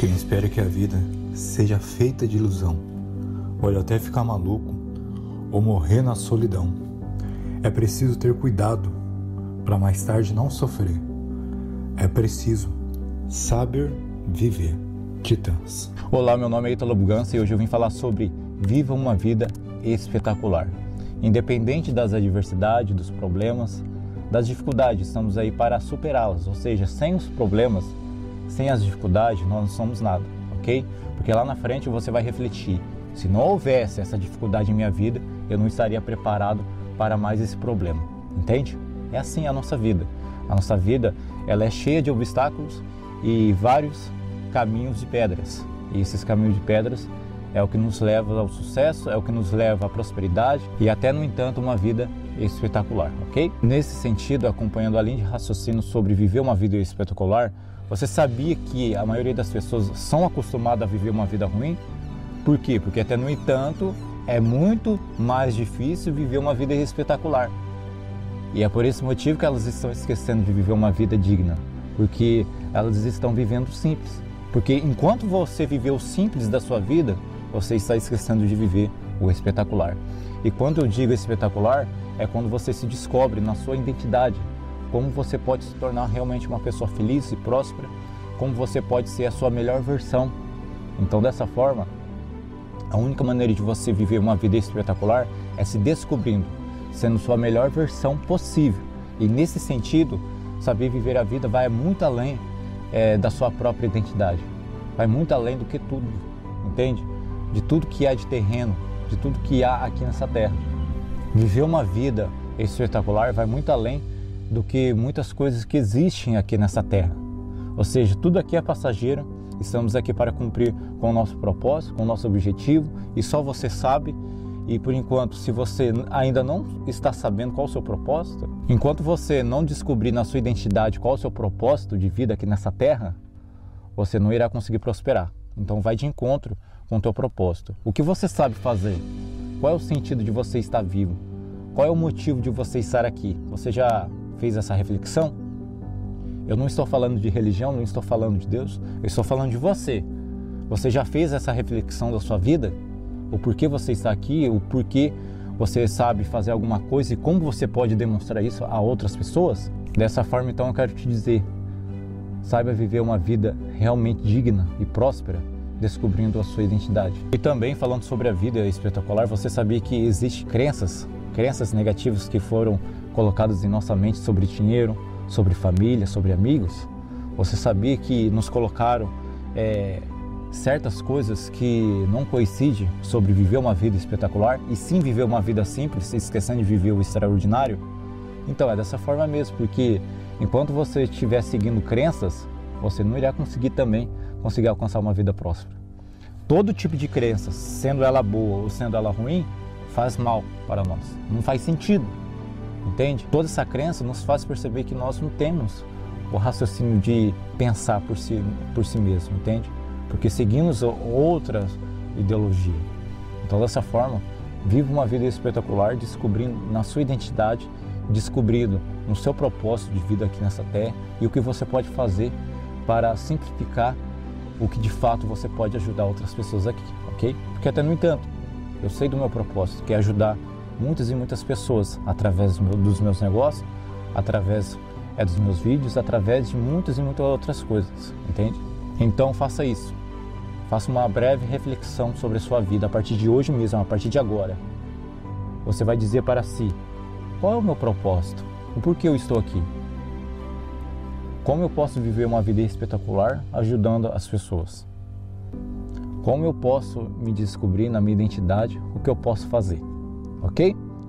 Quem espera que a vida seja feita de ilusão, pode até ficar maluco ou morrer na solidão. É preciso ter cuidado para mais tarde não sofrer. É preciso saber viver. Titãs. Olá, meu nome é Italo Bugança e hoje eu vim falar sobre Viva uma vida espetacular. Independente das adversidades, dos problemas, das dificuldades, estamos aí para superá-las, ou seja, sem os problemas, sem as dificuldades, nós não somos nada, ok? Porque lá na frente você vai refletir: se não houvesse essa dificuldade em minha vida, eu não estaria preparado para mais esse problema, entende? É assim a nossa vida. A nossa vida ela é cheia de obstáculos e vários caminhos de pedras. E esses caminhos de pedras é o que nos leva ao sucesso, é o que nos leva à prosperidade e até, no entanto, uma vida espetacular, ok? Nesse sentido, acompanhando a linha de raciocínio sobre viver uma vida espetacular, você sabia que a maioria das pessoas são acostumadas a viver uma vida ruim? Por quê? Porque até no entanto é muito mais difícil viver uma vida espetacular. E é por esse motivo que elas estão esquecendo de viver uma vida digna, porque elas estão vivendo simples. Porque enquanto você viver o simples da sua vida, você está esquecendo de viver o espetacular. E quando eu digo espetacular, é quando você se descobre na sua identidade, como você pode se tornar realmente uma pessoa feliz e próspera, como você pode ser a sua melhor versão. Então, dessa forma, a única maneira de você viver uma vida espetacular é se descobrindo, sendo sua melhor versão possível. E nesse sentido, saber viver a vida vai muito além é, da sua própria identidade, vai muito além do que tudo, entende? De tudo que há de terreno, de tudo que há aqui nessa terra. Viver uma vida espetacular vai muito além do que muitas coisas que existem aqui nessa terra. Ou seja, tudo aqui é passageiro, estamos aqui para cumprir com o nosso propósito, com o nosso objetivo e só você sabe. E por enquanto, se você ainda não está sabendo qual é o seu propósito, enquanto você não descobrir na sua identidade qual é o seu propósito de vida aqui nessa terra, você não irá conseguir prosperar. Então vai de encontro com o teu propósito. O que você sabe fazer? Qual é o sentido de você estar vivo? Qual é o motivo de você estar aqui? Você já fez essa reflexão? Eu não estou falando de religião, não estou falando de Deus, eu estou falando de você. Você já fez essa reflexão da sua vida? O porquê você está aqui, o porquê você sabe fazer alguma coisa e como você pode demonstrar isso a outras pessoas? Dessa forma, então, eu quero te dizer: saiba viver uma vida realmente digna e próspera, descobrindo a sua identidade. E também falando sobre a vida espetacular, você sabia que existem crenças, crenças negativas que foram colocadas em nossa mente sobre dinheiro, sobre família, sobre amigos? Você sabia que nos colocaram é, certas coisas que não coincidem sobre viver uma vida espetacular e sim viver uma vida simples, esquecendo de viver o extraordinário? Então é dessa forma mesmo, porque enquanto você estiver seguindo crenças, você não irá conseguir também conseguir alcançar uma vida próspera. Todo tipo de crença, sendo ela boa ou sendo ela ruim, faz mal para nós. Não faz sentido entende? Toda essa crença nos faz perceber que nós não temos o raciocínio de pensar por si, por si mesmo, entende? Porque seguimos outra ideologia. Então, dessa forma, viva uma vida espetacular, descobrindo na sua identidade, descobrindo no seu propósito de vida aqui nessa terra e o que você pode fazer para simplificar o que de fato você pode ajudar outras pessoas aqui, ok? Porque até no entanto, eu sei do meu propósito, que é ajudar muitas e muitas pessoas através dos meus negócios, através é, dos meus vídeos, através de muitas e muitas outras coisas, entende? Então faça isso. Faça uma breve reflexão sobre a sua vida a partir de hoje mesmo, a partir de agora. Você vai dizer para si: qual é o meu propósito? O porquê eu estou aqui? Como eu posso viver uma vida espetacular ajudando as pessoas? Como eu posso me descobrir na minha identidade? O que eu posso fazer? ok?